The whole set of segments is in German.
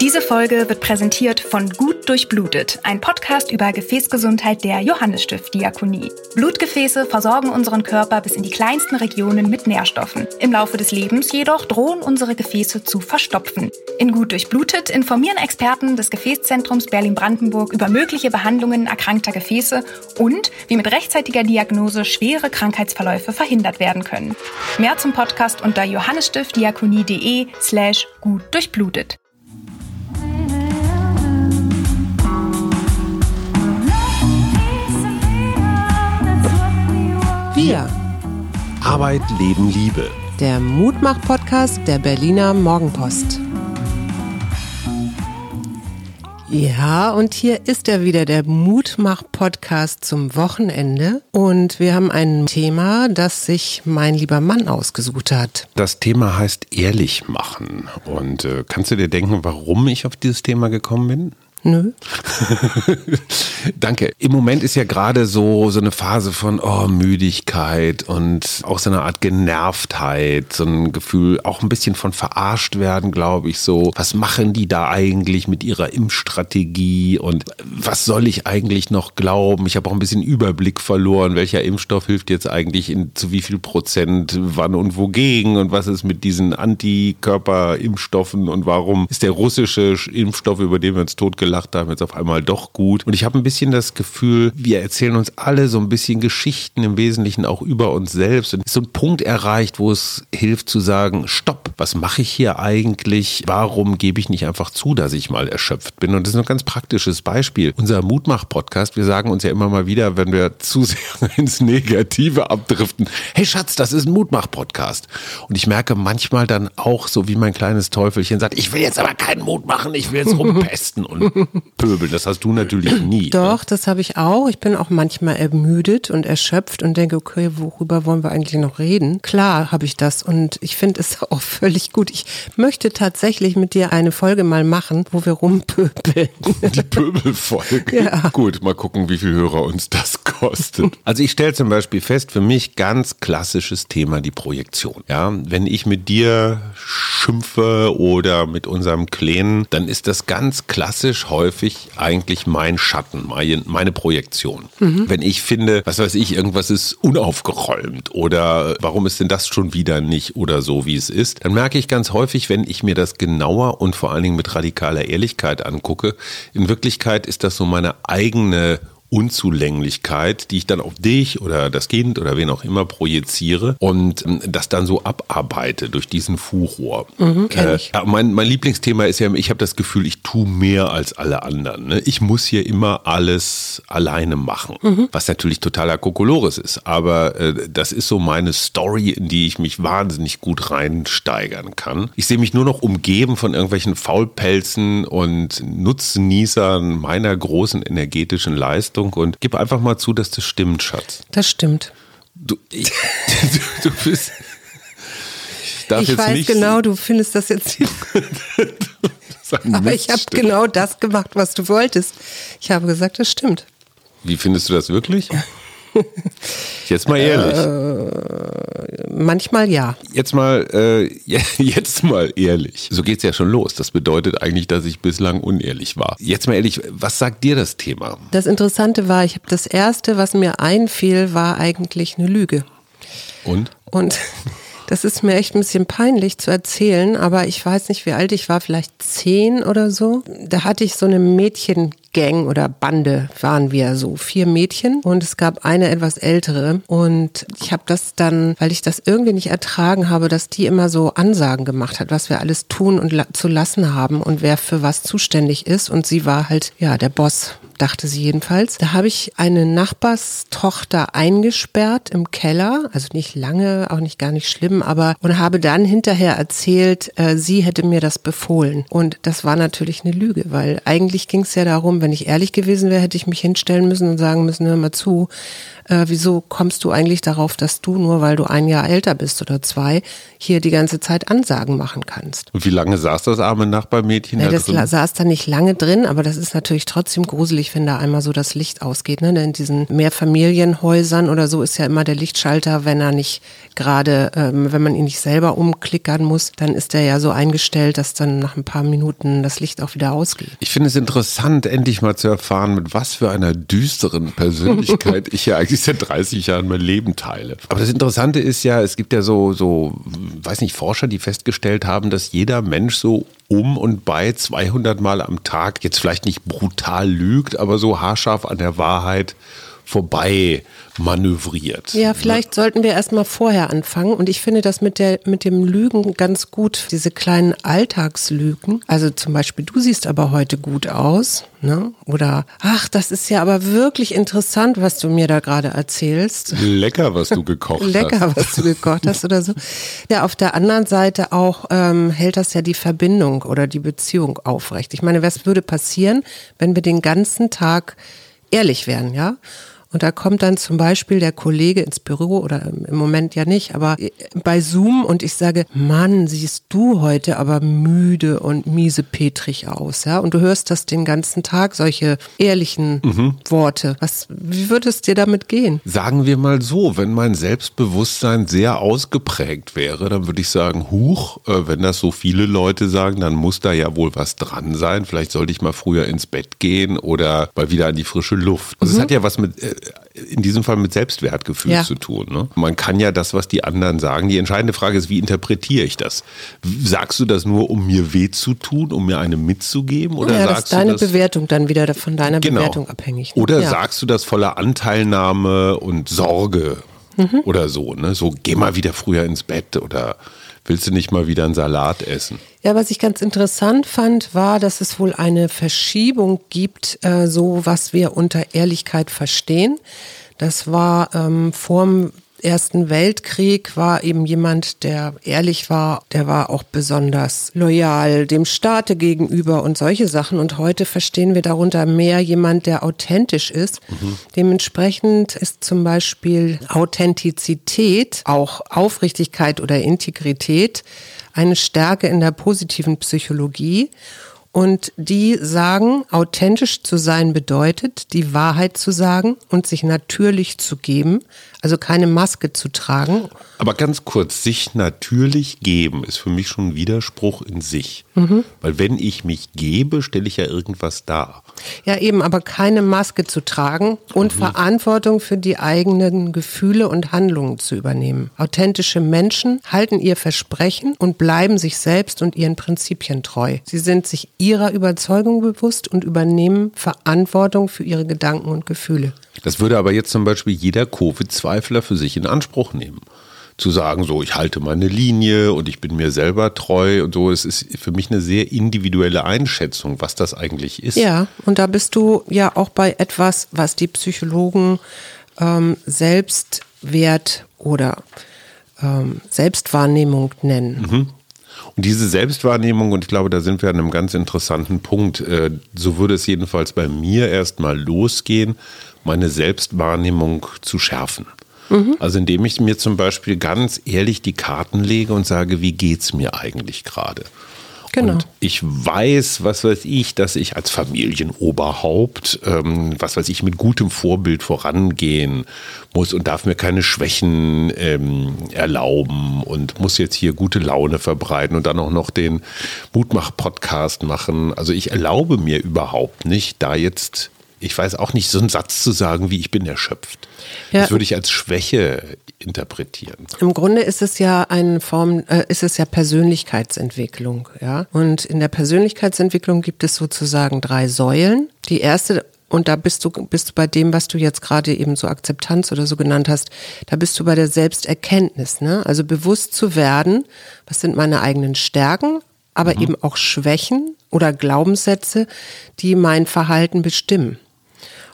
Diese Folge wird präsentiert von Gut Durchblutet, ein Podcast über Gefäßgesundheit der Johannesstift Diakonie. Blutgefäße versorgen unseren Körper bis in die kleinsten Regionen mit Nährstoffen. Im Laufe des Lebens jedoch drohen unsere Gefäße zu verstopfen. In Gut Durchblutet informieren Experten des Gefäßzentrums Berlin-Brandenburg über mögliche Behandlungen erkrankter Gefäße und wie mit rechtzeitiger Diagnose schwere Krankheitsverläufe verhindert werden können. Mehr zum Podcast unter johannesstiftdiakonie.de slash gut durchblutet. Wir. Arbeit, Leben, Liebe. Der Mutmach-Podcast der Berliner Morgenpost. Ja, und hier ist er wieder, der Mutmach-Podcast zum Wochenende. Und wir haben ein Thema, das sich mein lieber Mann ausgesucht hat. Das Thema heißt ehrlich machen. Und äh, kannst du dir denken, warum ich auf dieses Thema gekommen bin? Nö. Danke. Im Moment ist ja gerade so, so eine Phase von oh, Müdigkeit und auch so eine Art Genervtheit, so ein Gefühl, auch ein bisschen von verarscht werden, glaube ich, so. Was machen die da eigentlich mit ihrer Impfstrategie und was soll ich eigentlich noch glauben? Ich habe auch ein bisschen Überblick verloren, welcher Impfstoff hilft jetzt eigentlich in, zu wie viel Prozent, wann und wogegen und was ist mit diesen Antikörperimpfstoffen und warum ist der russische Impfstoff, über den wir uns totgelassen gelacht haben, jetzt auf einmal doch gut. Und ich habe ein bisschen das Gefühl, wir erzählen uns alle so ein bisschen Geschichten im Wesentlichen auch über uns selbst. Und ist so ein Punkt erreicht, wo es hilft zu sagen, stopp, was mache ich hier eigentlich? Warum gebe ich nicht einfach zu, dass ich mal erschöpft bin? Und das ist ein ganz praktisches Beispiel. Unser Mutmach-Podcast, wir sagen uns ja immer mal wieder, wenn wir zu sehr ins Negative abdriften, hey Schatz, das ist ein Mutmach-Podcast. Und ich merke manchmal dann auch, so wie mein kleines Teufelchen sagt, ich will jetzt aber keinen Mut machen, ich will jetzt rumpesten und pöbeln. Das hast du natürlich nie. Doch, ne? das habe ich auch. Ich bin auch manchmal ermüdet und erschöpft und denke, okay, worüber wollen wir eigentlich noch reden? Klar habe ich das und ich finde es auch völlig gut. Ich möchte tatsächlich mit dir eine Folge mal machen, wo wir rumpöbeln. Die Pöbelfolge. Ja. Gut, mal gucken, wie viel Hörer uns das kostet. Also ich stelle zum Beispiel fest, für mich ganz klassisches Thema die Projektion. Ja, wenn ich mit dir schimpfe oder mit unserem Kleinen, dann ist das ganz klassisch häufig eigentlich mein Schatten, meine Projektion. Mhm. Wenn ich finde, was weiß ich, irgendwas ist unaufgeräumt oder warum ist denn das schon wieder nicht oder so, wie es ist, dann merke ich ganz häufig, wenn ich mir das genauer und vor allen Dingen mit radikaler Ehrlichkeit angucke, in Wirklichkeit ist das so meine eigene Unzulänglichkeit, die ich dann auf dich oder das Kind oder wen auch immer projiziere und ähm, das dann so abarbeite durch diesen Furor. Mhm, äh, mein, mein Lieblingsthema ist ja, ich habe das Gefühl, ich tue mehr als alle anderen. Ne? Ich muss hier immer alles alleine machen, mhm. was natürlich totaler Kokolores ist. Aber äh, das ist so meine Story, in die ich mich wahnsinnig gut reinsteigern kann. Ich sehe mich nur noch umgeben von irgendwelchen Faulpelzen und Nutznießern meiner großen energetischen Leistung Bewertung und gib einfach mal zu, dass das stimmt, Schatz. Das stimmt. Du, ich, du, du bist. Ich, ich weiß nicht genau, du findest das jetzt. Aber ich habe genau das gemacht, was du wolltest. Ich habe gesagt, das stimmt. Wie findest du das wirklich? Jetzt mal ehrlich. Äh, manchmal ja. Jetzt mal, äh, jetzt mal ehrlich. So geht es ja schon los. Das bedeutet eigentlich, dass ich bislang unehrlich war. Jetzt mal ehrlich, was sagt dir das Thema? Das Interessante war, ich habe das erste, was mir einfiel, war eigentlich eine Lüge. Und? Und das ist mir echt ein bisschen peinlich zu erzählen, aber ich weiß nicht, wie alt ich war, vielleicht zehn oder so. Da hatte ich so eine Mädchen Gang oder Bande waren wir so vier Mädchen. Und es gab eine etwas ältere. Und ich habe das dann, weil ich das irgendwie nicht ertragen habe, dass die immer so Ansagen gemacht hat, was wir alles tun und la zu lassen haben und wer für was zuständig ist. Und sie war halt ja der Boss dachte sie jedenfalls. Da habe ich eine Nachbarstochter eingesperrt im Keller, also nicht lange, auch nicht gar nicht schlimm, aber und habe dann hinterher erzählt, äh, sie hätte mir das befohlen. Und das war natürlich eine Lüge, weil eigentlich ging es ja darum, wenn ich ehrlich gewesen wäre, hätte ich mich hinstellen müssen und sagen müssen, hör mal zu, äh, wieso kommst du eigentlich darauf, dass du nur, weil du ein Jahr älter bist oder zwei, hier die ganze Zeit Ansagen machen kannst? Und wie lange saß das arme Nachbarmädchen ja, da das drin? saß da nicht lange drin, aber das ist natürlich trotzdem gruselig, schrecklich, wenn da einmal so das Licht ausgeht. Ne? In diesen Mehrfamilienhäusern oder so ist ja immer der Lichtschalter, wenn er nicht gerade, ähm, wenn man ihn nicht selber umklickern muss, dann ist er ja so eingestellt, dass dann nach ein paar Minuten das Licht auch wieder ausgeht. Ich finde es interessant, endlich mal zu erfahren, mit was für einer düsteren Persönlichkeit ich ja eigentlich seit 30 Jahren mein Leben teile. Aber das Interessante ist ja, es gibt ja so, so, weiß nicht, Forscher, die festgestellt haben, dass jeder Mensch so um und bei 200 Mal am Tag jetzt vielleicht nicht brutal lügt, aber so haarscharf an der Wahrheit vorbei manövriert. Ja, vielleicht ne? sollten wir erstmal vorher anfangen. Und ich finde das mit, der, mit dem Lügen ganz gut, diese kleinen Alltagslügen. Also zum Beispiel, du siehst aber heute gut aus. Ne? Oder, ach, das ist ja aber wirklich interessant, was du mir da gerade erzählst. Lecker, was du gekocht hast. Lecker, was du gekocht hast oder so. Ja, auf der anderen Seite auch ähm, hält das ja die Verbindung oder die Beziehung aufrecht. Ich meine, was würde passieren, wenn wir den ganzen Tag ehrlich wären, ja? Und da kommt dann zum Beispiel der Kollege ins Büro oder im Moment ja nicht, aber bei Zoom und ich sage, Mann, siehst du heute aber müde und miesepetrig aus, ja? Und du hörst das den ganzen Tag, solche ehrlichen mhm. Worte. Was, wie würde es dir damit gehen? Sagen wir mal so, wenn mein Selbstbewusstsein sehr ausgeprägt wäre, dann würde ich sagen, huch, äh, wenn das so viele Leute sagen, dann muss da ja wohl was dran sein. Vielleicht sollte ich mal früher ins Bett gehen oder mal wieder an die frische Luft. Also mhm. es hat ja was mit äh, in diesem Fall mit Selbstwertgefühl ja. zu tun. Ne? Man kann ja das, was die anderen sagen. Die entscheidende Frage ist, wie interpretiere ich das? Sagst du das nur, um mir weh zu tun, um mir eine mitzugeben? Oder ja, sagst das ist deine das, Bewertung dann wieder von deiner genau. Bewertung abhängig. Ne? Oder ja. sagst du das voller Anteilnahme und Sorge mhm. oder so? Ne? So, geh mal wieder früher ins Bett oder willst du nicht mal wieder einen Salat essen? Ja, was ich ganz interessant fand, war, dass es wohl eine Verschiebung gibt, äh, so was wir unter Ehrlichkeit verstehen. Das war ähm, vorm Ersten Weltkrieg war eben jemand, der ehrlich war, der war auch besonders loyal dem Staate gegenüber und solche Sachen. Und heute verstehen wir darunter mehr jemand, der authentisch ist. Mhm. Dementsprechend ist zum Beispiel Authentizität, auch Aufrichtigkeit oder Integrität, eine Stärke in der positiven Psychologie. Und die sagen, authentisch zu sein bedeutet, die Wahrheit zu sagen und sich natürlich zu geben, also keine Maske zu tragen. Aber ganz kurz, sich natürlich geben ist für mich schon ein Widerspruch in sich. Mhm. Weil wenn ich mich gebe, stelle ich ja irgendwas dar. Ja, eben, aber keine Maske zu tragen und mhm. Verantwortung für die eigenen Gefühle und Handlungen zu übernehmen. Authentische Menschen halten ihr Versprechen und bleiben sich selbst und ihren Prinzipien treu. Sie sind sich ihrer Überzeugung bewusst und übernehmen Verantwortung für ihre Gedanken und Gefühle. Das würde aber jetzt zum Beispiel jeder Covid-Zweifler für sich in Anspruch nehmen. Zu sagen, so, ich halte meine Linie und ich bin mir selber treu und so. Es ist für mich eine sehr individuelle Einschätzung, was das eigentlich ist. Ja, und da bist du ja auch bei etwas, was die Psychologen ähm, Selbstwert oder ähm, Selbstwahrnehmung nennen. Mhm. Und diese Selbstwahrnehmung, und ich glaube, da sind wir an einem ganz interessanten Punkt, äh, so würde es jedenfalls bei mir erstmal losgehen, meine Selbstwahrnehmung zu schärfen. Mhm. Also indem ich mir zum Beispiel ganz ehrlich die Karten lege und sage, wie geht es mir eigentlich gerade? Genau. Und ich weiß, was weiß ich, dass ich als Familienoberhaupt, ähm, was weiß ich, mit gutem Vorbild vorangehen muss und darf mir keine Schwächen ähm, erlauben und muss jetzt hier gute Laune verbreiten und dann auch noch den Mutmach-Podcast machen. Also ich erlaube mir überhaupt nicht, da jetzt ich weiß auch nicht, so einen Satz zu sagen, wie ich bin erschöpft. Ja. Das würde ich als Schwäche interpretieren. Im Grunde ist es ja eine Form, äh, ist es ja Persönlichkeitsentwicklung, ja. Und in der Persönlichkeitsentwicklung gibt es sozusagen drei Säulen. Die erste und da bist du, bist du bei dem, was du jetzt gerade eben so Akzeptanz oder so genannt hast, da bist du bei der Selbsterkenntnis, ne? Also bewusst zu werden, was sind meine eigenen Stärken, aber mhm. eben auch Schwächen oder Glaubenssätze, die mein Verhalten bestimmen.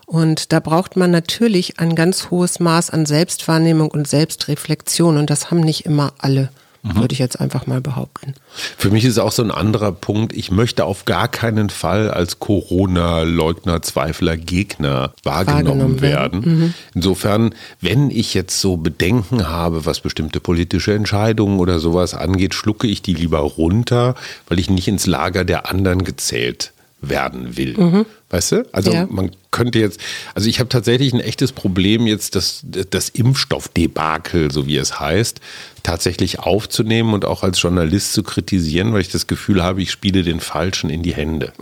Und da braucht man natürlich ein ganz hohes Maß an Selbstwahrnehmung und Selbstreflexion. Und das haben nicht immer alle, mhm. würde ich jetzt einfach mal behaupten. Für mich ist auch so ein anderer Punkt, ich möchte auf gar keinen Fall als Corona-Leugner, Zweifler, Gegner wahrgenommen, wahrgenommen werden. Mhm. Insofern, wenn ich jetzt so Bedenken habe, was bestimmte politische Entscheidungen oder sowas angeht, schlucke ich die lieber runter, weil ich nicht ins Lager der anderen gezählt werden will. Mhm. Weißt du? Also Ja. man könnte jetzt, also ich habe tatsächlich ein echtes Problem jetzt, das, das Impfstoffdebakel, so wie es heißt, tatsächlich aufzunehmen und auch als Journalist zu kritisieren, weil ich das Gefühl habe, ich spiele den Falschen in die Hände.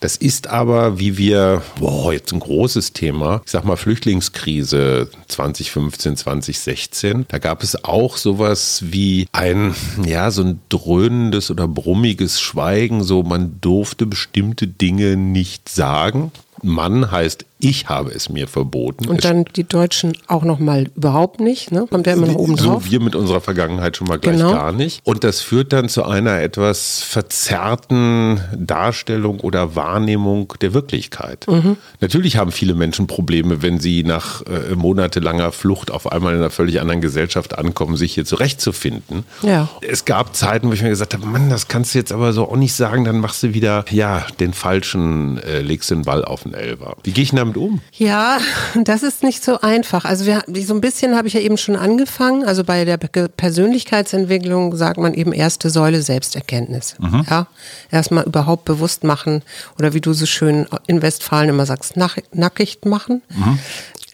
Das ist aber, wie wir, boah, jetzt ein großes Thema, ich sag mal Flüchtlingskrise 2015, 2016, da gab es auch sowas wie ein, ja, so ein dröhnendes oder brummiges Schweigen, so man durfte bestimmte Dinge nicht sagen. Mann heißt, ich habe es mir verboten. Und dann die Deutschen auch noch mal überhaupt nicht, ne? Kommt ja immer noch oben drauf. So wir mit unserer Vergangenheit schon mal gleich Genau. gar nicht. Und das führt dann zu einer etwas verzerrten Darstellung oder Wahrnehmung der Wirklichkeit. Mhm. Natürlich haben viele Menschen Probleme, wenn sie nach äh, monatelanger Flucht auf einmal in einer völlig anderen Gesellschaft ankommen, sich hier zurechtzufinden. Ja. Es gab Zeiten, wo ich mir gesagt habe, Mann, das kannst du jetzt aber so auch nicht sagen, dann machst du wieder, ja, den falschen, äh, legst den Ball auf den Elfer. Wie gehe ich damit um? Ja, das ist nicht so einfach. Also wir, so ein bisschen habe ich ja eben schon angefangen. Also bei der Persönlichkeitsentwicklung sagt man eben erste Säule Selbsterkenntnis. Ja, erstmal überhaupt bewusst machen oder wie du so schön in Westfalen immer sagst, nach, nackig machen.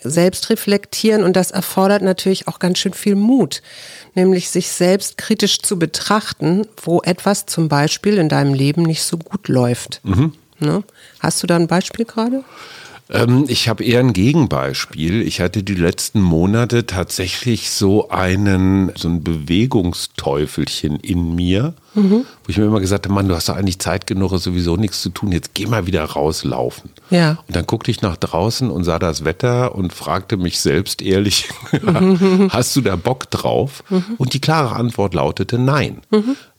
Selbst reflektieren und das erfordert natürlich auch ganz schön viel Mut, nämlich sich selbst kritisch zu betrachten, wo etwas zum Beispiel in deinem Leben nicht so gut läuft. Ne? Hast du da ein Beispiel gerade? Ähm, ich habe eher ein Gegenbeispiel. Ich hatte die letzten Monate tatsächlich so einen, so ein Bewegungsteufelchen in mir, wo ich mir immer gesagt habe, Mann, du hast doch eigentlich Zeit genug, ist sowieso nichts zu tun. Jetzt geh mal wieder rauslaufen. Ja. Und dann guckte ich nach draußen und sah das Wetter und fragte mich selbst ehrlich, hast du da Bock drauf? Und die klare Antwort lautete nein.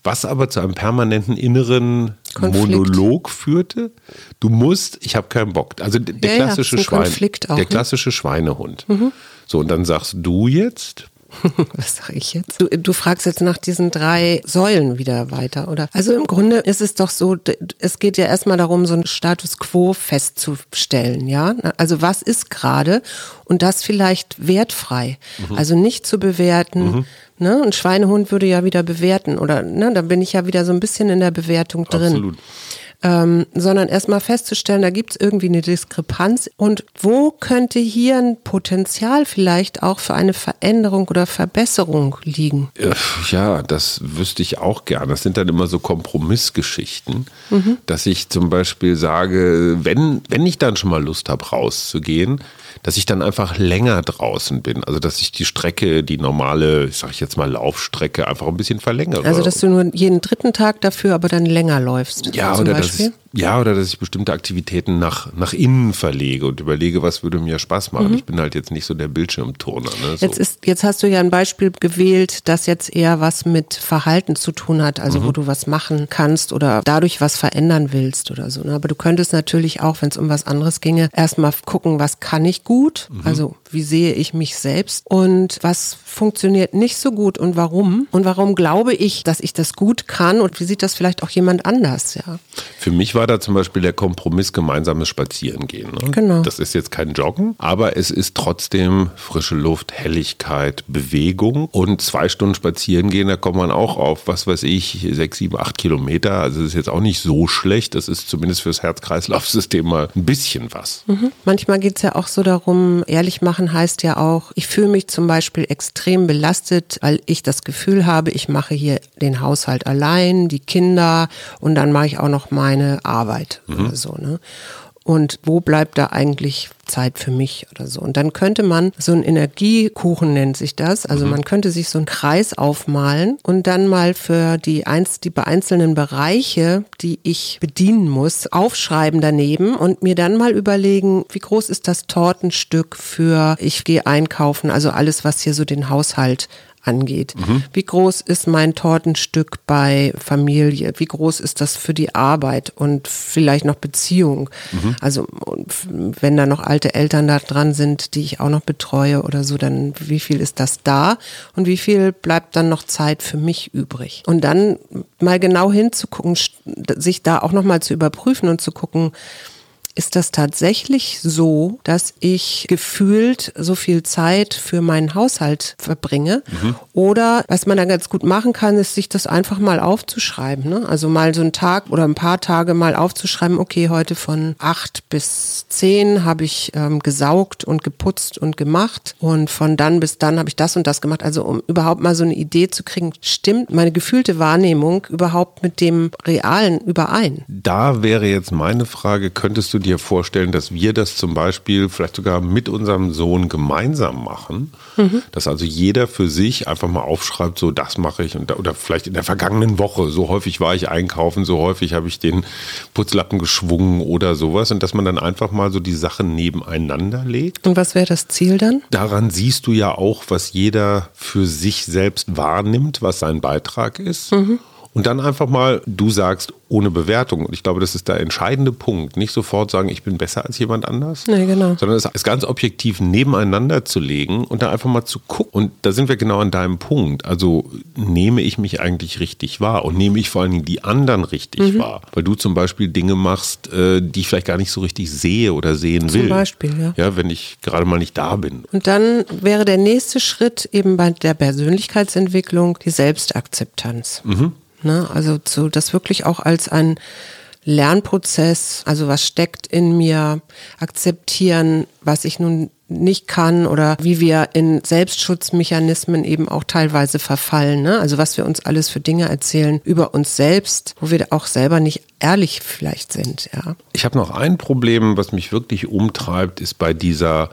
Was aber zu einem permanenten inneren Konflikt. Monolog führte. Du musst, ich habe keinen Bock. Also der Ja, ja, klassische ein Schwein, Konflikt auch, der ne? klassische Schweinehund. So und dann sagst du jetzt, Was sage ich jetzt? Du, du fragst jetzt nach diesen drei Säulen wieder weiter, oder? Also im Grunde ist es doch so, es geht ja erstmal darum, so einen Status quo festzustellen, ja? Also was ist gerade und das vielleicht wertfrei. Also nicht zu bewerten, ne? Ein Schweinehund würde ja wieder bewerten oder, ne? Da bin ich ja wieder so ein bisschen in der Bewertung drin absolut. ähm, sondern erstmal festzustellen, da gibt es irgendwie eine Diskrepanz und wo könnte hier ein Potenzial vielleicht auch für eine Veränderung oder Verbesserung liegen? Äh, Ja, das wüsste ich auch gern. Das sind dann immer so Kompromissgeschichten, dass ich zum Beispiel sage, wenn, wenn ich dann schon mal Lust habe, rauszugehen, dass ich dann einfach länger draußen bin. Also dass ich die Strecke, die normale, ich sage jetzt mal Laufstrecke, einfach ein bisschen verlängere. Also, dass du nur jeden dritten Tag dafür aber dann länger läufst. ja, zum oder dass Beispiel. ich, ja, oder dass ich bestimmte Aktivitäten nach, nach innen verlege und überlege, was würde mir Spaß machen. Ich bin halt jetzt nicht so der Bildschirmturner. Ne? So. Jetzt, ist, jetzt hast du ja ein Beispiel gewählt, das jetzt eher was mit Verhalten zu tun hat, also wo du was machen kannst oder dadurch was verändern willst oder so. ne? Aber du könntest natürlich auch, wenn es um was anderes ginge, erstmal gucken, was kann ich gut, also wie sehe ich mich selbst und was funktioniert nicht so gut und warum und warum glaube ich, dass ich das gut kann und wie sieht das vielleicht auch jemand anders, ja. Für mich war da zum Beispiel der Kompromiss gemeinsames Spazierengehen. Ne? Genau. Das ist jetzt kein Joggen, aber es ist trotzdem frische Luft, Helligkeit, Bewegung und zwei Stunden spazieren gehen, da kommt man auch auf, was weiß ich, sechs, sieben, acht Kilometer. Also es ist jetzt auch nicht so schlecht. Das ist zumindest fürs Herz-Kreislauf-System mal ein bisschen was. Manchmal geht's ja auch so darum, ehrlich machen heißt ja auch, ich fühle mich zum Beispiel extrem belastet, weil ich das Gefühl habe, ich mache hier den Haushalt allein, die Kinder und dann mache ich auch noch meine Arbeit oder so. Ne? Und wo bleibt da eigentlich Zeit für mich oder so? Und dann könnte man, so ein Energiekuchen nennt sich das, also man könnte sich so einen Kreis aufmalen und dann mal für die, eins, die einzelnen Bereiche, die ich bedienen muss, aufschreiben daneben und mir dann mal überlegen, wie groß ist das Tortenstück für ich gehe einkaufen, also alles, was hier so den Haushalt angeht. Wie groß ist mein Tortenstück bei Familie? Wie groß ist das für die Arbeit und vielleicht noch Beziehung? Also und f- wenn da noch alte Eltern da dran sind, die ich auch noch betreue oder so, dann wie viel ist das da und wie viel bleibt dann noch Zeit für mich übrig? Und dann mal genau hinzugucken, sich da auch noch mal zu überprüfen und zu gucken, ist das tatsächlich so, dass ich gefühlt so viel Zeit für meinen Haushalt verbringe. Mhm. Oder was man da ganz gut machen kann, ist sich das einfach mal aufzuschreiben. Ne? Also mal so einen Tag oder ein paar Tage mal aufzuschreiben, okay, heute von acht bis zehn habe ich ähm, gesaugt und geputzt und gemacht und von dann bis dann habe ich das und das gemacht. Also um überhaupt mal so eine Idee zu kriegen, stimmt meine gefühlte Wahrnehmung überhaupt mit dem Realen überein? Da wäre jetzt meine Frage, könntest du dir vorstellen, dass wir das zum Beispiel vielleicht sogar mit unserem Sohn gemeinsam machen? Mhm. Dass also jeder für sich einfach mal aufschreibt, so das mache ich und da, oder vielleicht in der vergangenen Woche, so häufig war ich einkaufen, so häufig habe ich den Putzlappen geschwungen oder sowas und dass man dann einfach mal so die Sachen nebeneinander legt. Und was wäre das Ziel dann? Daran siehst du ja auch, was jeder für sich selbst wahrnimmt, was sein Beitrag ist. Mhm. Und dann einfach mal, du sagst, ohne Bewertung. Und ich glaube, das ist der entscheidende Punkt. Nicht sofort sagen, ich bin besser als jemand anders. Nee, genau. Sondern es ist ganz objektiv nebeneinander zu legen und da einfach mal zu gucken. Und da sind wir genau an deinem Punkt. Also nehme ich mich eigentlich richtig wahr und nehme ich vor allen Dingen die anderen richtig mhm. wahr. Weil du zum Beispiel Dinge machst, äh, die ich vielleicht gar nicht so richtig sehe oder sehen will. Zum Beispiel, ja. Ja, wenn ich gerade mal nicht da bin. Und dann wäre der nächste Schritt eben bei der Persönlichkeitsentwicklung die Selbstakzeptanz. Mhm. Ne? Also zu, das wirklich auch als ein Lernprozess, also was steckt in mir, akzeptieren, was ich nun nicht kann oder wie wir in Selbstschutzmechanismen eben auch teilweise verfallen. Ne? Also was wir uns alles für Dinge erzählen über uns selbst, wo wir auch selber nicht ehrlich vielleicht sind. Ja. Ich habe noch ein Problem, was mich wirklich umtreibt, ist bei dieser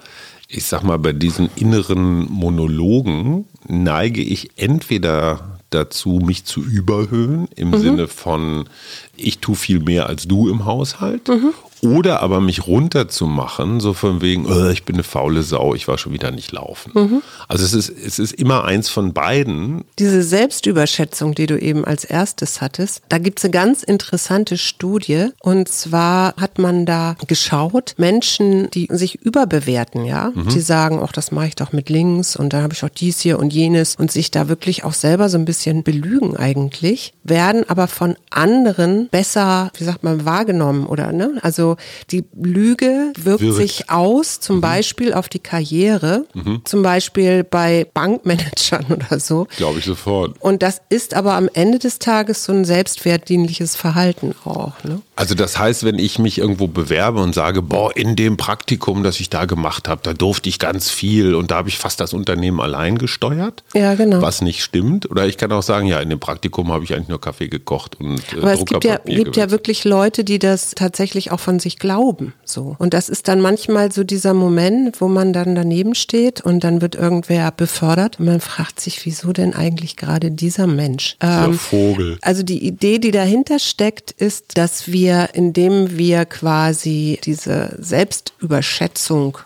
ich sag mal, bei diesen inneren Monologen neige ich entweder dazu, mich zu überhöhen, im mhm. Sinne von, ich tue viel mehr als du im Haushalt. Mhm. Oder aber mich runterzumachen, so von wegen, oh, ich bin eine faule Sau, ich war schon wieder nicht laufen. Mhm. Also es ist, es ist immer eins von beiden. Diese Selbstüberschätzung, die du eben als erstes hattest, da gibt es eine ganz interessante Studie. Und zwar hat man da geschaut, Menschen, die sich überbewerten, ja, mhm. die sagen, ach, das mache ich doch mit links und dann habe ich auch dies hier und jenes und sich da wirklich auch selber so ein bisschen belügen eigentlich, werden aber von anderen besser, wie sagt man, wahrgenommen oder ne? Also also die Lüge wirkt, wirkt. sich aus, zum mhm. Beispiel auf die Karriere, mhm. zum Beispiel bei Bankmanagern oder so. Glaube ich sofort. Und das ist aber am Ende des Tages so ein selbstwertdienliches Verhalten auch. Ne? Also das heißt, wenn ich mich irgendwo bewerbe und sage, boah, in dem Praktikum, das ich da gemacht habe, da durfte ich ganz viel und da habe ich fast das Unternehmen allein gesteuert. Ja, genau. Was nicht stimmt. Oder ich kann auch sagen, ja, in dem Praktikum habe ich eigentlich nur Kaffee gekocht und äh, Aber es gibt ja, gibt ja wirklich Leute, die das tatsächlich auch von sich glauben. So. Und das ist dann manchmal so dieser Moment, wo man dann daneben steht und dann wird irgendwer befördert und man fragt sich, wieso denn eigentlich gerade dieser Mensch? Dieser ähm, Vogel. Also die Idee, die dahinter steckt, ist, dass wir wir, indem wir quasi diese Selbstüberschätzung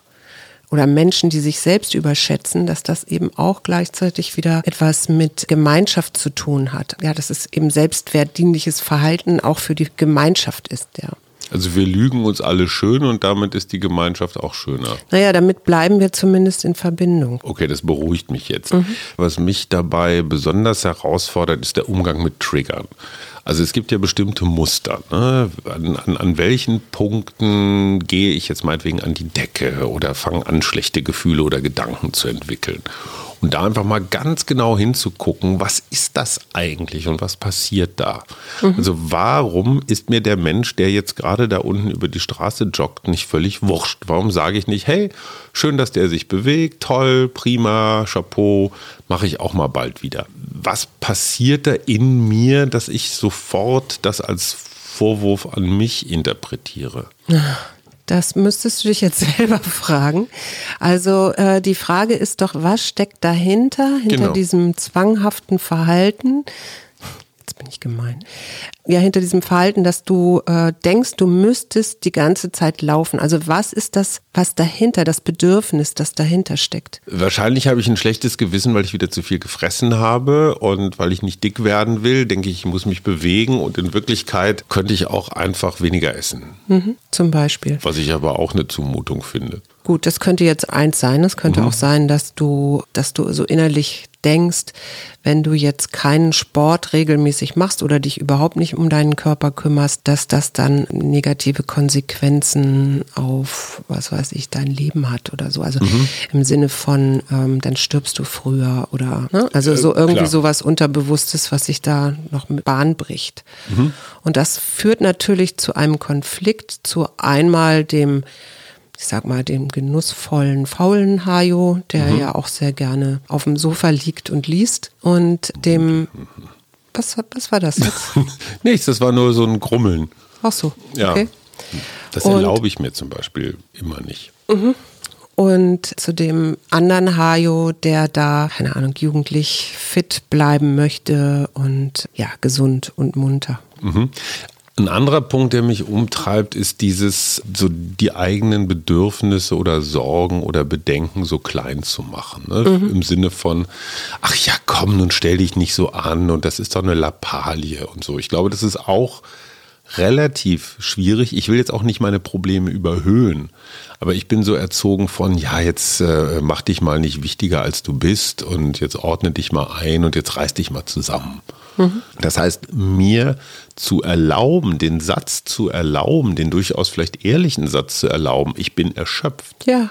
oder Menschen, die sich selbst überschätzen, dass das eben auch gleichzeitig wieder etwas mit Gemeinschaft zu tun hat. Ja, dass es eben selbstwertdienliches Verhalten auch für die Gemeinschaft ist, ja. Also wir lügen uns alle schön und damit ist die Gemeinschaft auch schöner. Naja, damit bleiben wir zumindest in Verbindung. Okay, das beruhigt mich jetzt. Mhm. Was mich dabei besonders herausfordert, ist der Umgang mit Triggern. Also es gibt ja bestimmte Muster. Ne? An, an, an, welchen Punkten gehe ich jetzt meinetwegen an die Decke oder fange an, schlechte Gefühle oder Gedanken zu entwickeln? Und da einfach mal ganz genau hinzugucken, was ist das eigentlich und was passiert da? Mhm. Also warum ist mir der Mensch, der jetzt gerade da unten über die Straße joggt, nicht völlig wurscht? Warum sage ich nicht, hey, schön, dass der sich bewegt, toll, prima, Chapeau, mache ich auch mal bald wieder. Was passiert da in mir, dass ich sofort das als Vorwurf an mich interpretiere? Das müsstest du dich jetzt selber fragen. Also äh, die Frage ist doch, was steckt dahinter, hinter genau. diesem zwanghaften Verhalten? Jetzt bin ich gemein ja hinter diesem Verhalten, dass du äh, denkst, du müsstest die ganze Zeit laufen? Also was ist das, was dahinter, das Bedürfnis, das dahinter steckt? Wahrscheinlich habe ich ein schlechtes Gewissen, weil ich wieder zu viel gefressen habe und weil ich nicht dick werden will, denke ich, ich muss mich bewegen und in Wirklichkeit könnte ich auch einfach weniger essen. Mhm, zum Beispiel. Was ich aber auch eine Zumutung finde. Gut, das könnte jetzt eins sein. Es könnte mhm. auch sein, dass du, dass du so innerlich denkst, wenn du jetzt keinen Sport regelmäßig machst oder dich überhaupt nicht um deinen Körper kümmerst, dass das dann negative Konsequenzen auf, was weiß ich, dein Leben hat oder so. Also mhm. im Sinne von, ähm, dann stirbst du früher oder, ne? also so irgendwie Klar. sowas Unterbewusstes, was sich da noch mit Bahn bricht. Mhm. Und das führt natürlich zu einem Konflikt, zu einmal dem ich sag mal, dem genussvollen, faulen Hajo, der mhm. ja auch sehr gerne auf dem Sofa liegt und liest. Und dem, was, was war das jetzt? Nichts, das war nur so ein Grummeln. Ach so, ja. okay. Das erlaube ich mir zum Beispiel immer nicht. Mhm. Und zu dem anderen Hajo, der da, keine Ahnung, jugendlich fit bleiben möchte und ja, gesund und munter. Mhm. Ein anderer Punkt, der mich umtreibt, ist dieses, so die eigenen Bedürfnisse oder Sorgen oder Bedenken so klein zu machen. Ne? Mhm. Im Sinne von, ach ja, komm, nun stell dich nicht so an und das ist doch eine Lappalie und so. Ich glaube, das ist auch relativ schwierig. Ich will jetzt auch nicht meine Probleme überhöhen, aber ich bin so erzogen von, ja, jetzt äh, mach dich mal nicht wichtiger als du bist und jetzt ordne dich mal ein und jetzt reiß dich mal zusammen. Mhm. Das heißt, mir zu erlauben, den Satz zu erlauben, den durchaus vielleicht ehrlichen Satz zu erlauben, ich bin erschöpft, ja.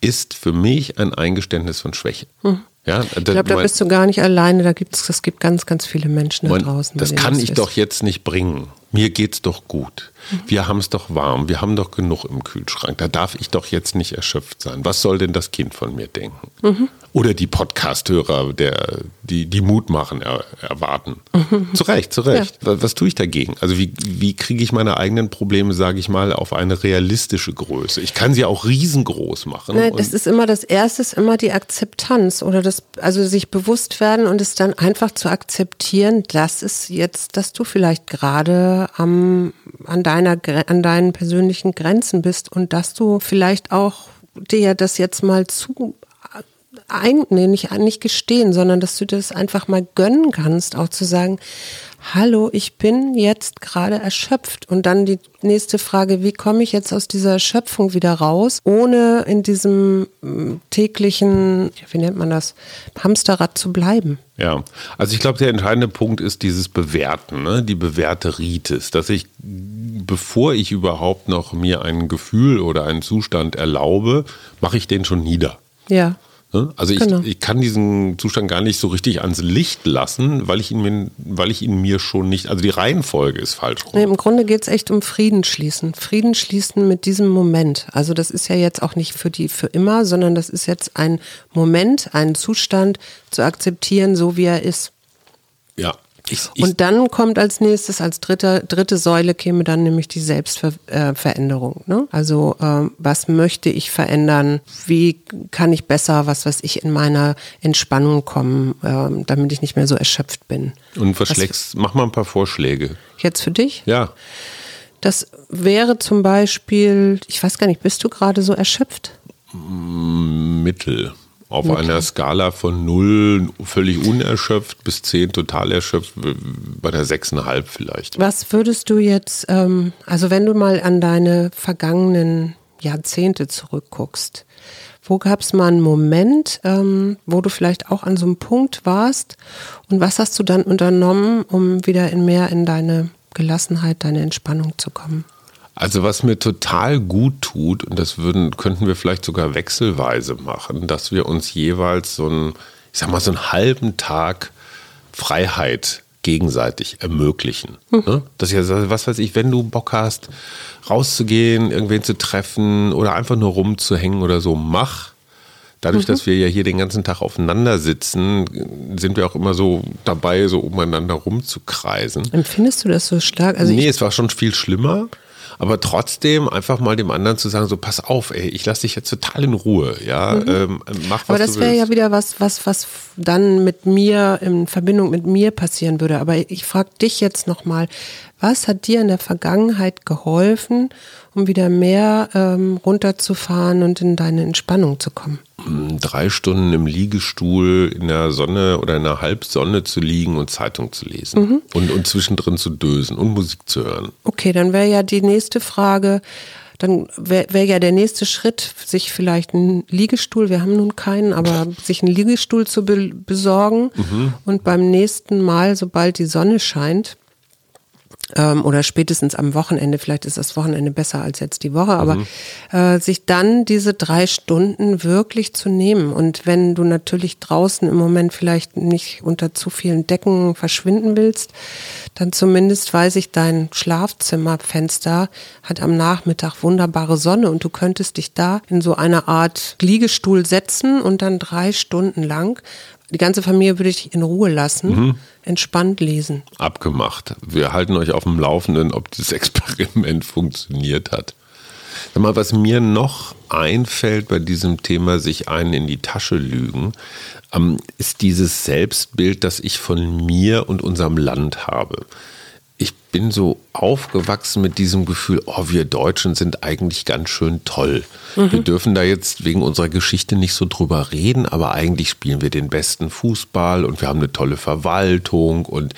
ist für mich ein Eingeständnis von Schwäche. Mhm. Ja, ich glaube, da bist du gar nicht alleine. Da gibt's, es gibt ganz, ganz viele Menschen da draußen. Das kann ich ist. doch jetzt nicht bringen. Mir geht's doch gut. Mhm. Wir haben es doch warm. Wir haben doch genug im Kühlschrank. Da darf ich doch jetzt nicht erschöpft sein. Was soll denn das Kind von mir denken? Mhm oder die Podcast-Hörer, der, die, die Mut machen, er, erwarten. Mhm. Zu Recht, zu Recht. Ja. Was, was, tue ich dagegen? Also wie, wie kriege ich meine eigenen Probleme, sage ich mal, auf eine realistische Größe? Ich kann sie auch riesengroß machen. Nein, das ist immer das Erste, ist immer die Akzeptanz oder das, also sich bewusst werden und es dann einfach zu akzeptieren, dass es jetzt, dass du vielleicht gerade am, an deiner, an deinen persönlichen Grenzen bist und dass du vielleicht auch dir das jetzt mal zu ein, nee, nicht, nicht gestehen, sondern dass du das einfach mal gönnen kannst, auch zu sagen, hallo, ich bin jetzt gerade erschöpft. Und dann die nächste Frage, wie komme ich jetzt aus dieser Erschöpfung wieder raus, ohne in diesem mm, täglichen, wie nennt man das, Hamsterrad zu bleiben? Ja, also ich glaube, der entscheidende Punkt ist dieses Bewerten, ne? die bewährte Ritis, dass ich, bevor ich überhaupt noch mir ein Gefühl oder einen Zustand erlaube, mache ich den schon nieder. Ja. Ne? Also ich, genau. ich kann diesen Zustand gar nicht so richtig ans Licht lassen, weil ich ihn, weil ich ihn mir schon nicht, also die Reihenfolge ist falsch. Nee, Im Grunde geht es echt um Frieden schließen. Frieden schließen mit diesem Moment. Also das ist ja jetzt auch nicht für die für immer, sondern das ist jetzt ein Moment, einen Zustand zu akzeptieren, so wie er ist. Ja, ich, ich und dann kommt als nächstes, als dritte, dritte Säule käme dann nämlich die Selbstveränderung. Äh, ne? Also ähm, was möchte ich verändern? Wie kann ich besser, was weiß ich, in meiner Entspannung kommen, ähm, damit ich nicht mehr so erschöpft bin? Und verschlägst, mach mal ein paar Vorschläge. Jetzt für dich? Ja. Das wäre zum Beispiel, ich weiß gar nicht, bist du gerade so erschöpft? Mittel. Auf okay. einer Skala von 0 völlig unerschöpft bis 10 total erschöpft, bei der 6,5 vielleicht. Was würdest du jetzt, ähm, also wenn du mal an deine vergangenen Jahrzehnte zurückguckst, wo gab es mal einen Moment, ähm, wo du vielleicht auch an so einem Punkt warst und was hast du dann unternommen, um wieder in mehr in deine Gelassenheit, deine Entspannung zu kommen? Also was mir total gut tut, und das würden, könnten wir vielleicht sogar wechselweise machen, dass wir uns jeweils so einen, ich sag mal, so einen halben Tag Freiheit gegenseitig ermöglichen. Mhm. Ne? Dass ja, was weiß ich, wenn du Bock hast, rauszugehen, irgendwen zu treffen oder einfach nur rumzuhängen oder so, mach. Dadurch, mhm. dass wir ja hier den ganzen Tag aufeinander sitzen, sind wir auch immer so dabei, so umeinander rumzukreisen. Empfindest du das so stark? Also nee, es war schon viel schlimmer. Aber trotzdem einfach mal dem anderen zu sagen, so pass auf, ey, ich lasse dich jetzt total in Ruhe, ja, mhm. ähm, mach was Aber das wäre ja wieder was, was, was dann mit mir in Verbindung mit mir passieren würde. Aber ich frage dich jetzt nochmal, was hat dir in der Vergangenheit geholfen, um wieder mehr ähm, runterzufahren und in deine Entspannung zu kommen? drei Stunden im Liegestuhl in der Sonne oder in der Halbsonne zu liegen und Zeitung zu lesen mhm. und, und zwischendrin zu dösen und Musik zu hören. Okay, dann wäre ja die nächste Frage, dann wäre wär ja der nächste Schritt, sich vielleicht einen Liegestuhl, wir haben nun keinen, aber sich einen Liegestuhl zu be besorgen mhm. und beim nächsten Mal, sobald die Sonne scheint, ähm, oder spätestens am Wochenende, vielleicht ist das Wochenende besser als jetzt die Woche, aber mhm. äh, sich dann diese drei Stunden wirklich zu nehmen. Und wenn du natürlich draußen im Moment vielleicht nicht unter zu vielen Decken verschwinden willst, dann zumindest weiß ich, dein Schlafzimmerfenster hat am Nachmittag wunderbare Sonne und du könntest dich da in so eine Art Liegestuhl setzen und dann drei Stunden lang die ganze Familie würde ich in Ruhe lassen, mhm. entspannt lesen. Abgemacht. Wir halten euch auf dem Laufenden, ob das Experiment funktioniert hat. Sag mal, was mir noch einfällt bei diesem Thema, sich einen in die Tasche lügen, ähm, ist dieses Selbstbild, das ich von mir und unserem Land habe ich bin so aufgewachsen mit diesem Gefühl, oh, wir Deutschen sind eigentlich ganz schön toll. Mhm. Wir dürfen da jetzt wegen unserer Geschichte nicht so drüber reden, aber eigentlich spielen wir den besten Fußball und wir haben eine tolle Verwaltung und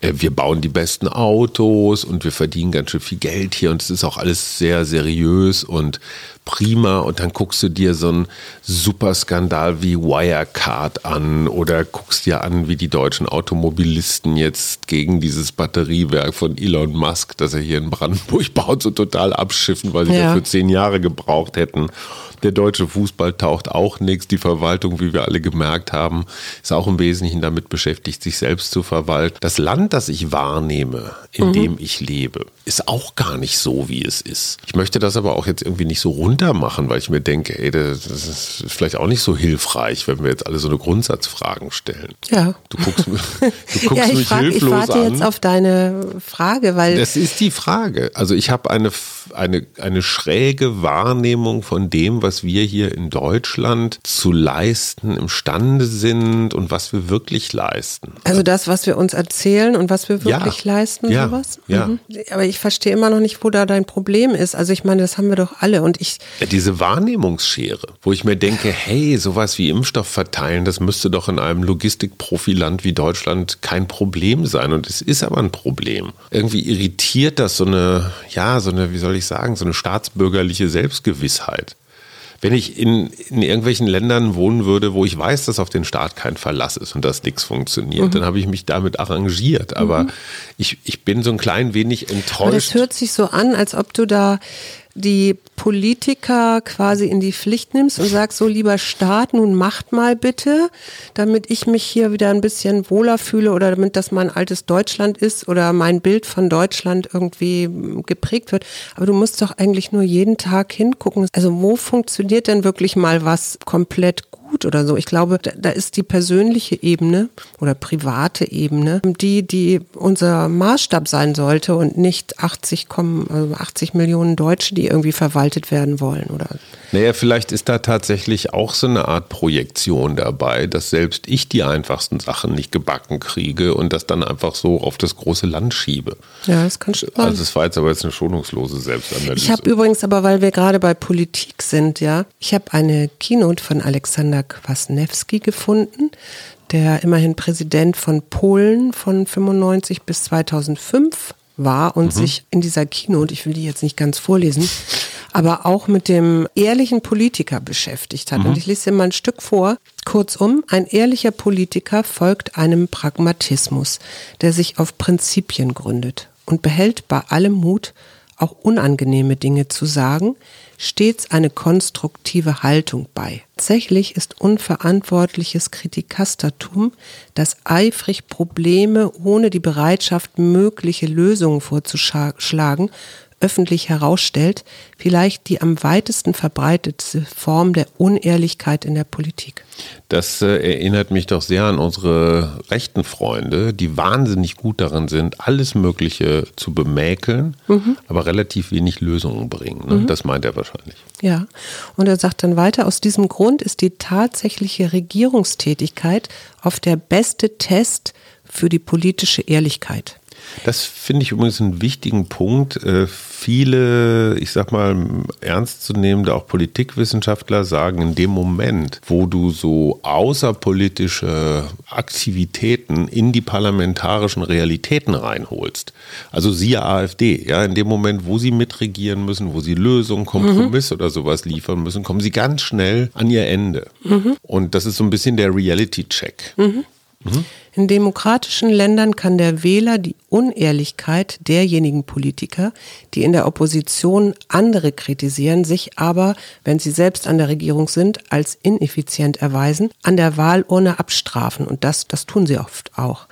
äh, wir bauen die besten Autos und wir verdienen ganz schön viel Geld hier und es ist auch alles sehr seriös und prima und dann guckst du dir so einen Superskandal wie Wirecard an oder guckst dir an, wie die deutschen Automobilisten jetzt gegen dieses Batteriewerk von Elon Musk, das er hier in Brandenburg baut, so total abschiffen, weil sie ja. dafür zehn Jahre gebraucht hätten. Der deutsche Fußball taucht auch nichts. Die Verwaltung, wie wir alle gemerkt haben, ist auch im Wesentlichen damit beschäftigt, sich selbst zu verwalten. Das Land, das ich wahrnehme, in mhm. dem ich lebe, ist auch gar nicht so, wie es ist. Ich möchte das aber auch jetzt irgendwie nicht so runter machen, weil ich mir denke, ey, das ist vielleicht auch nicht so hilfreich, wenn wir jetzt alle so eine Grundsatzfragen stellen. Ja. Du guckst, du guckst ja, mich frag, hilflos an. Ich warte jetzt auf deine Frage, weil. Das ist die Frage. Also ich habe eine, eine, eine schräge Wahrnehmung von dem, was was wir hier in Deutschland zu leisten imstande sind und was wir wirklich leisten. Also das, was wir uns erzählen und was wir wirklich ja, leisten, ja, sowas? Ja. Mhm. Aber ich verstehe immer noch nicht, wo da dein Problem ist. Also ich meine, das haben wir doch alle und ich. Diese Wahrnehmungsschere, wo ich mir denke, hey, sowas wie Impfstoff verteilen, das müsste doch in einem Logistikprofiland wie Deutschland kein Problem sein. Und es ist aber ein Problem. Irgendwie irritiert das so eine, ja, so eine, wie soll ich sagen, so eine staatsbürgerliche Selbstgewissheit wenn ich in, in irgendwelchen Ländern wohnen würde, wo ich weiß, dass auf den Staat kein Verlass ist und dass nichts funktioniert, mhm. dann habe ich mich damit arrangiert. Aber mhm. ich, ich bin so ein klein wenig enttäuscht. Aber das hört sich so an, als ob du da die Politiker quasi in die Pflicht nimmst und sagst, so lieber Staat, nun macht mal bitte, damit ich mich hier wieder ein bisschen wohler fühle oder damit das mein altes Deutschland ist oder mein Bild von Deutschland irgendwie geprägt wird. Aber du musst doch eigentlich nur jeden Tag hingucken. Also wo funktioniert denn wirklich mal was komplett gut oder so. Ich glaube, da, da ist die persönliche Ebene oder private Ebene, die, die unser Maßstab sein sollte und nicht 80, also 80 Millionen Deutsche, die irgendwie verwaltet werden wollen oder. Naja, vielleicht ist da tatsächlich auch so eine Art Projektion dabei, dass selbst ich die einfachsten Sachen nicht gebacken kriege und das dann einfach so auf das große Land schiebe. Ja, das kann schon. Also es war jetzt aber jetzt eine schonungslose Selbstanalyse. Ich habe übrigens aber, weil wir gerade bei Politik sind, ja, ich habe eine Keynote von Alexander Kwasniewski gefunden, der immerhin Präsident von Polen von 95 bis 2005 war und mhm. sich in dieser Keynote, ich will die jetzt nicht ganz vorlesen, aber auch mit dem ehrlichen Politiker beschäftigt hat. Mhm. Und ich lese dir mal ein Stück vor. Kurzum, ein ehrlicher Politiker folgt einem Pragmatismus, der sich auf Prinzipien gründet und behält bei allem Mut, auch unangenehme Dinge zu sagen, stets eine konstruktive Haltung bei. Tatsächlich ist unverantwortliches Kritikastertum, das eifrig Probleme ohne die Bereitschaft, mögliche Lösungen vorzuschlagen, öffentlich herausstellt, vielleicht die am weitesten verbreitetste Form der Unehrlichkeit in der Politik. Das äh, erinnert mich doch sehr an unsere rechten Freunde, die wahnsinnig gut darin sind, alles Mögliche zu bemäkeln, mhm. aber relativ wenig Lösungen bringen. Ne? Mhm. Das meint er wahrscheinlich. Ja, und er sagt dann weiter, aus diesem Grund ist die tatsächliche Regierungstätigkeit oft der beste Test für die politische Ehrlichkeit. Das finde ich übrigens einen wichtigen Punkt. Äh, viele, ich sag mal, ernstzunehmende auch Politikwissenschaftler sagen, in dem Moment, wo du so außerpolitische Aktivitäten in die parlamentarischen Realitäten reinholst, also siehe AfD, ja, in dem Moment, wo sie mitregieren müssen, wo sie Lösungen, Kompromiss mhm. oder sowas liefern müssen, kommen sie ganz schnell an ihr Ende. Mhm. Und das ist so ein bisschen der Reality-Check. Mhm. In demokratischen Ländern kann der Wähler die Unehrlichkeit derjenigen Politiker, die in der Opposition andere kritisieren, sich aber, wenn sie selbst an der Regierung sind, als ineffizient erweisen, an der Wahlurne abstrafen. Und das, das tun sie oft auch.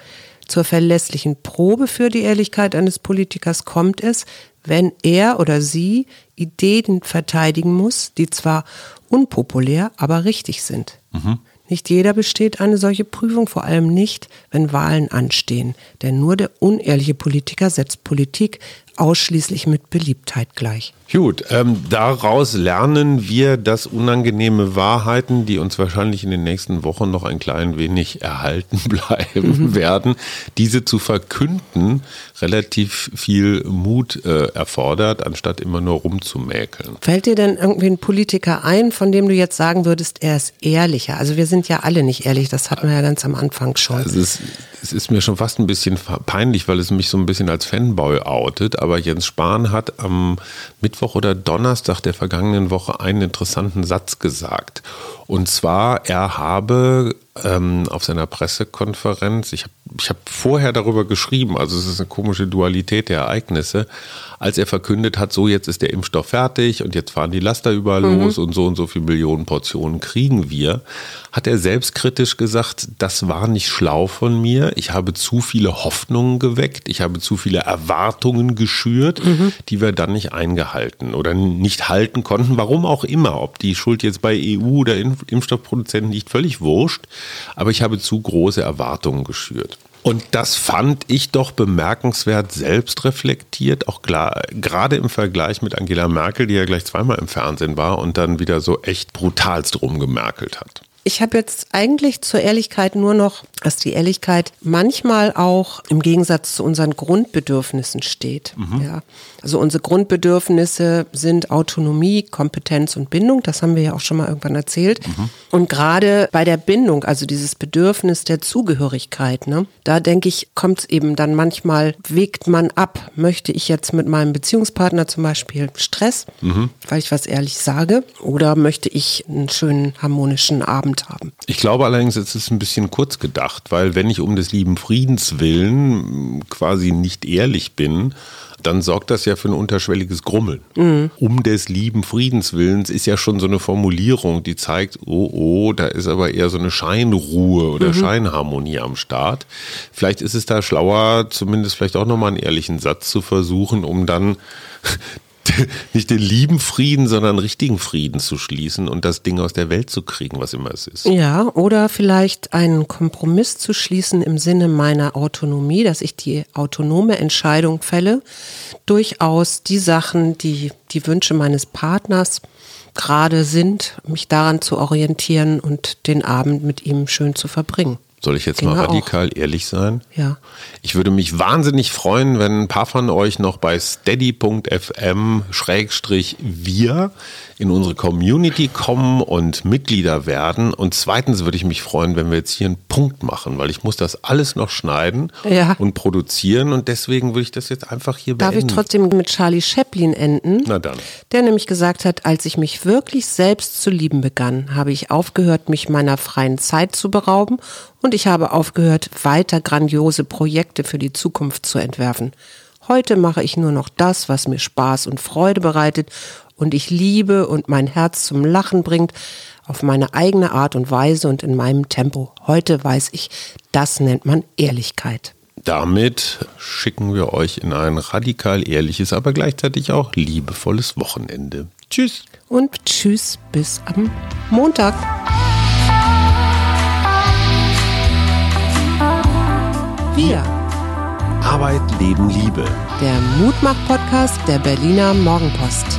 Zur verlässlichen Probe für die Ehrlichkeit eines Politikers kommt es, wenn er oder sie Ideen verteidigen muss, die zwar unpopulär, aber richtig sind. Mhm. Nicht jeder besteht eine solche Prüfung, vor allem nicht, wenn Wahlen anstehen. Denn nur der unehrliche Politiker setzt Politik ausschließlich mit Beliebtheit gleich. Gut, ähm, daraus lernen wir, dass unangenehme Wahrheiten, die uns wahrscheinlich in den nächsten Wochen noch ein klein wenig erhalten bleiben mhm. werden, diese zu verkünden, relativ viel Mut äh, erfordert, anstatt immer nur rumzumäkeln. Fällt dir denn irgendwie ein Politiker ein, von dem du jetzt sagen würdest, er ist ehrlicher? Also wir sind ja alle nicht ehrlich, das hatten wir ja ganz am Anfang schon. Also es, es ist mir schon fast ein bisschen peinlich, weil es mich so ein bisschen als Fanboy outet, aber Jens Spahn hat am Mittwoch oder Donnerstag der vergangenen Woche einen interessanten Satz gesagt. Und zwar, er habe ähm, auf seiner Pressekonferenz, ich habe ich hab vorher darüber geschrieben, also es ist eine komische Dualität der Ereignisse, als er verkündet hat, so jetzt ist der Impfstoff fertig und jetzt fahren die Laster überall mhm. los und so und so viele Millionen Portionen kriegen wir, hat er selbstkritisch gesagt, das war nicht schlau von mir, ich habe zu viele Hoffnungen geweckt, ich habe zu viele Erwartungen geschürt, mhm. die wir dann nicht eingehalten oder nicht halten konnten, warum auch immer, ob die Schuld jetzt bei EU oder Impfstoffproduzenten nicht völlig wurscht, aber ich habe zu große Erwartungen geschürt. Und das fand ich doch bemerkenswert selbst reflektiert, auch klar, gerade im Vergleich mit Angela Merkel, die ja gleich zweimal im Fernsehen war und dann wieder so echt brutalst rumgemerkelt hat. Ich habe jetzt eigentlich zur Ehrlichkeit nur noch, dass die Ehrlichkeit manchmal auch im Gegensatz zu unseren Grundbedürfnissen steht. Mhm. Ja. Also unsere Grundbedürfnisse sind Autonomie, Kompetenz und Bindung. Das haben wir ja auch schon mal irgendwann erzählt. Mhm. Und gerade bei der Bindung, also dieses Bedürfnis der Zugehörigkeit, ne, da denke ich, kommt es eben dann manchmal, wägt man ab. Möchte ich jetzt mit meinem Beziehungspartner zum Beispiel Stress, mhm. weil ich was ehrlich sage, oder möchte ich einen schönen harmonischen Abend haben? Ich glaube allerdings, es ist ein bisschen kurz gedacht, weil wenn ich um des lieben Friedens willen quasi nicht ehrlich bin, dann sorgt das ja für ein unterschwelliges Grummeln. Mhm. Um des lieben Friedenswillens ist ja schon so eine Formulierung, die zeigt, oh, oh, da ist aber eher so eine Scheinruhe oder mhm. Scheinharmonie am Start. Vielleicht ist es da schlauer, zumindest vielleicht auch nochmal einen ehrlichen Satz zu versuchen, um dann nicht den lieben Frieden, sondern richtigen Frieden zu schließen und das Ding aus der Welt zu kriegen, was immer es ist. Ja, oder vielleicht einen Kompromiss zu schließen im Sinne meiner Autonomie, dass ich die autonome Entscheidung fälle, durchaus die Sachen, die die Wünsche meines Partners gerade sind, mich daran zu orientieren und den Abend mit ihm schön zu verbringen. Soll ich jetzt Dinge mal radikal auch. ehrlich sein? Ja. Ich würde mich wahnsinnig freuen, wenn ein paar von euch noch bei steady.fm schrägstrich wir in unsere Community kommen und Mitglieder werden. Und zweitens würde ich mich freuen, wenn wir jetzt hier einen Punkt machen, weil ich muss das alles noch schneiden ja. und produzieren und deswegen würde ich das jetzt einfach hier Darf beenden. Darf ich trotzdem mit Charlie Chaplin enden? Na dann. Der nämlich gesagt hat, als ich mich wirklich selbst zu lieben begann, habe ich aufgehört, mich meiner freien Zeit zu berauben und ich habe aufgehört, weiter grandiose Projekte für die Zukunft zu entwerfen. Heute mache ich nur noch das, was mir Spaß und Freude bereitet und ich liebe und mein Herz zum Lachen bringt, auf meine eigene Art und Weise und in meinem Tempo. Heute weiß ich, das nennt man Ehrlichkeit. Damit schicken wir euch in ein radikal ehrliches, aber gleichzeitig auch liebevolles Wochenende. Tschüss. Und tschüss bis am Montag. Wir. Arbeit, Leben, Liebe. Der Mutmach-Podcast der Berliner Morgenpost.